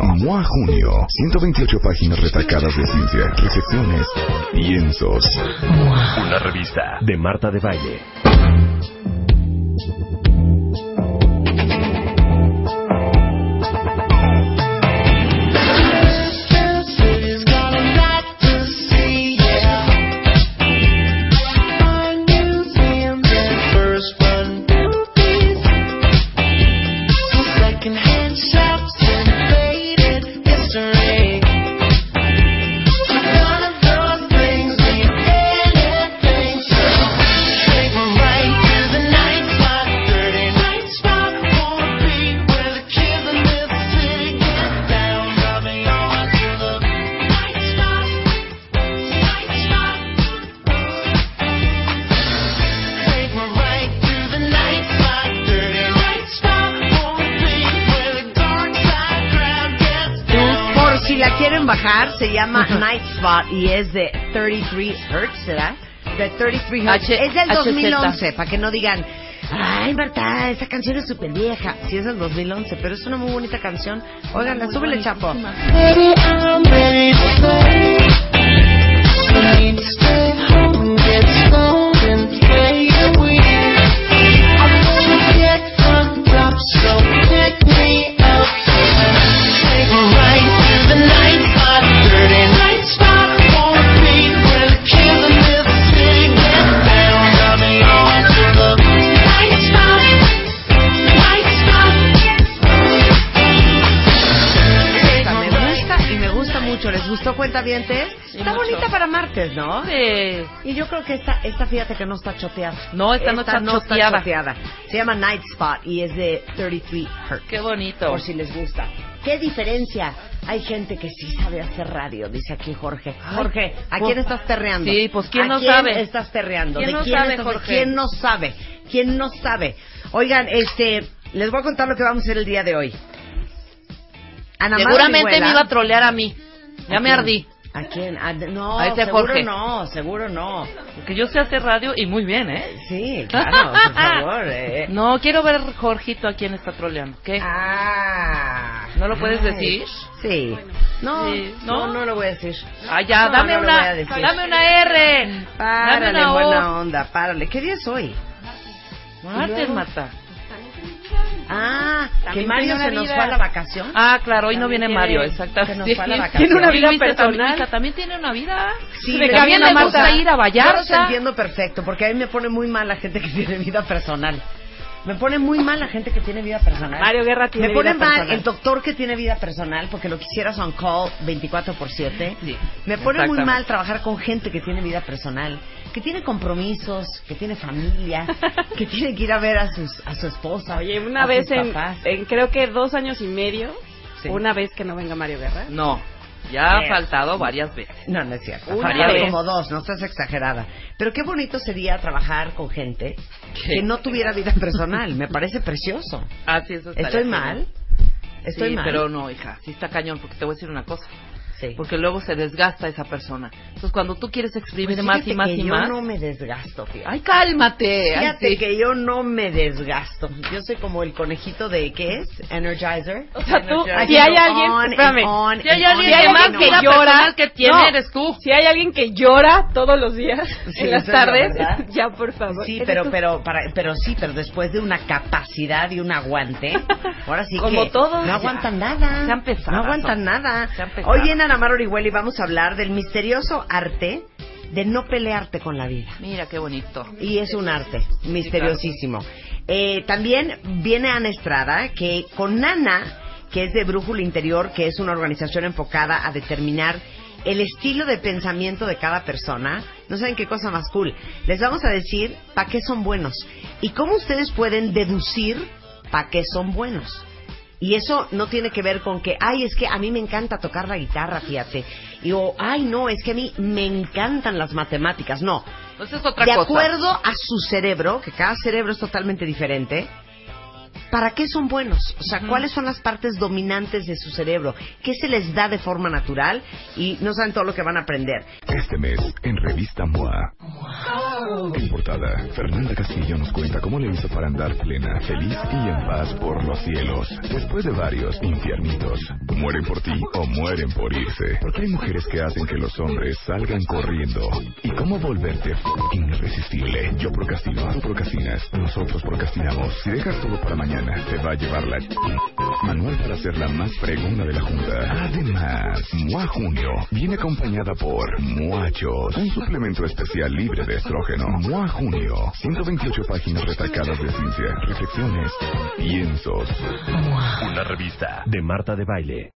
MOA Junio, 128 páginas retacadas de ciencia, recepciones, piensos. Una revista de Marta de Valle. Si la quieren bajar, se llama Night Spot y es de 33 Hertz, ¿será? De 33 Hertz. H- es del HZ. 2011, para que no digan, ay Marta, esa canción es súper vieja. Sí, es del 2011, pero es una muy bonita canción. Oigan, súbele, chapo. ¿Les gustó Cuentavientes? Está mucho. bonita para martes, ¿no? Sí. Y yo creo que esta, esta fíjate que no está choteada. No, esta no está choteada. choteada. Se llama Night Spot y es de 33 Hertz. Qué bonito. Por si les gusta. ¿Qué diferencia? Hay gente que sí sabe hacer radio, dice aquí Jorge. Jorge, ¿a pues- quién estás terreando? Sí, pues, ¿quién ¿A no quién sabe? estás terreando? ¿Quién ¿De no quién sabe, estás- Jorge? ¿Quién no sabe? ¿Quién no sabe? Oigan, este, les voy a contar lo que vamos a hacer el día de hoy. Ana Seguramente me iba a trolear a mí. Ya ¿A me ardí. ¿A quién? A- no, A ese seguro Jorge. no, seguro no. Porque yo sé hacer radio y muy bien, ¿eh? Sí, claro, por favor. eh. No, quiero ver Jorgito a quién está troleando. ¿Qué? Ah. ¿No lo puedes Ay, decir? Sí. No, Sí, no, ¿no? no lo voy a decir. Ah, ya, No, dame no una, dame una R. dame Párale, una O. buena onda, párale. ¿Qué día es hoy? Martes, luego? Marta. Ah, que Mario se nos fue a la vacación. Ah, claro, hoy no viene tiene- Mario, exactamente. nos fue a la vacación. Tiene una vida personal. También tiene una vida. Sí, me gusta ir a Yo los Vallarta. entiendo perfecto, porque a mí me pone muy mal la gente que tiene vida personal. Me pone muy mal la gente que tiene vida personal. Mario Guerra tiene Me pone vida mal personal. el doctor que tiene vida personal, porque lo quisieras on call 24 por 7. Sí, Me pone muy mal trabajar con gente que tiene vida personal, que tiene compromisos, que tiene familia, que tiene que ir a ver a, sus, a su esposa. Oye, una a vez sus en, papás. en creo que dos años y medio, Sí. una vez que no venga Mario Guerra. No, ya ha Eh. faltado varias veces. No, no es cierto. Una vez. como dos, no estás exagerada. Pero qué bonito sería trabajar con gente que no tuviera vida personal. Me parece precioso. Ah, sí, eso estaría ¿Estoy mal? ¿Estoy sí, mal? pero no, hija, sí está cañón, porque te voy a decir una cosa. Sí. Porque luego se desgasta esa persona. Entonces, cuando tú quieres exprimir Pues más y más que y yo más... no me desgasto, fíjate. ¡Ay, cálmate! Ay, Fíjate sí. que yo no me desgasto. Yo soy como el conejito de, ¿qué es? Energizer. O sea, tú, Energizer. si hay alguien, On espérame, on Si hay alguien on más que llora, llora que tiene, no. eres tú. si hay alguien que llora todos los días Sí, en las la tardes, verdad. ya por favor. Sí, pero tú. pero para, pero sí, pero después de una capacidad y un aguante, ahora sí Como que todos, no ya. aguantan nada. Sean pesadas, No aguantan nada. Sean pesadas. Hoy en Ana Mar Orihuela y vamos a hablar del misterioso arte de no pelearte con la vida. Mira qué bonito. Y es un arte misteriosísimo. Eh, también viene Ana Estrada, que con Nana, que es de Brújula Interior, que es una organización enfocada a determinar el estilo de pensamiento de cada persona. No saben qué cosa más cool. Les vamos a decir para qué son buenos y cómo ustedes pueden deducir ¿para qué son buenos? Y eso no tiene que ver con que, ay, es que a mí me encanta tocar la guitarra, fíjate. Y o, ay, no, es que a mí me encantan las matemáticas. No. Entonces es otra de cosa. acuerdo a su cerebro, que cada cerebro es totalmente diferente, ¿para qué son buenos? O sea, ¿cuáles son las partes dominantes de su cerebro? ¿Qué se les da de forma natural? Y no saben todo lo que van a aprender. Este mes, en Revista MOA. En portada, Fernanda Castillo nos cuenta cómo le hizo para andar plena, feliz y en paz por los cielos. Después de varios infiernitos. Mueren por ti o mueren por irse. Porque hay mujeres que hacen que los hombres salgan corriendo. ¿Y cómo volverte irresistible? Yo procrastino, tú procrastinas, nosotros procrastinamos. Si dejas todo para mañana, te va a llevar la ch- Manual para ser la más fregona de la junta. Además, MOA Junio viene acompañada por Muachos, un suplemento especial libre de estrógeno. MOA Junio, 128 páginas retacadas de ciencia, reflexiones, piensos. Una revista de Marta de Baile.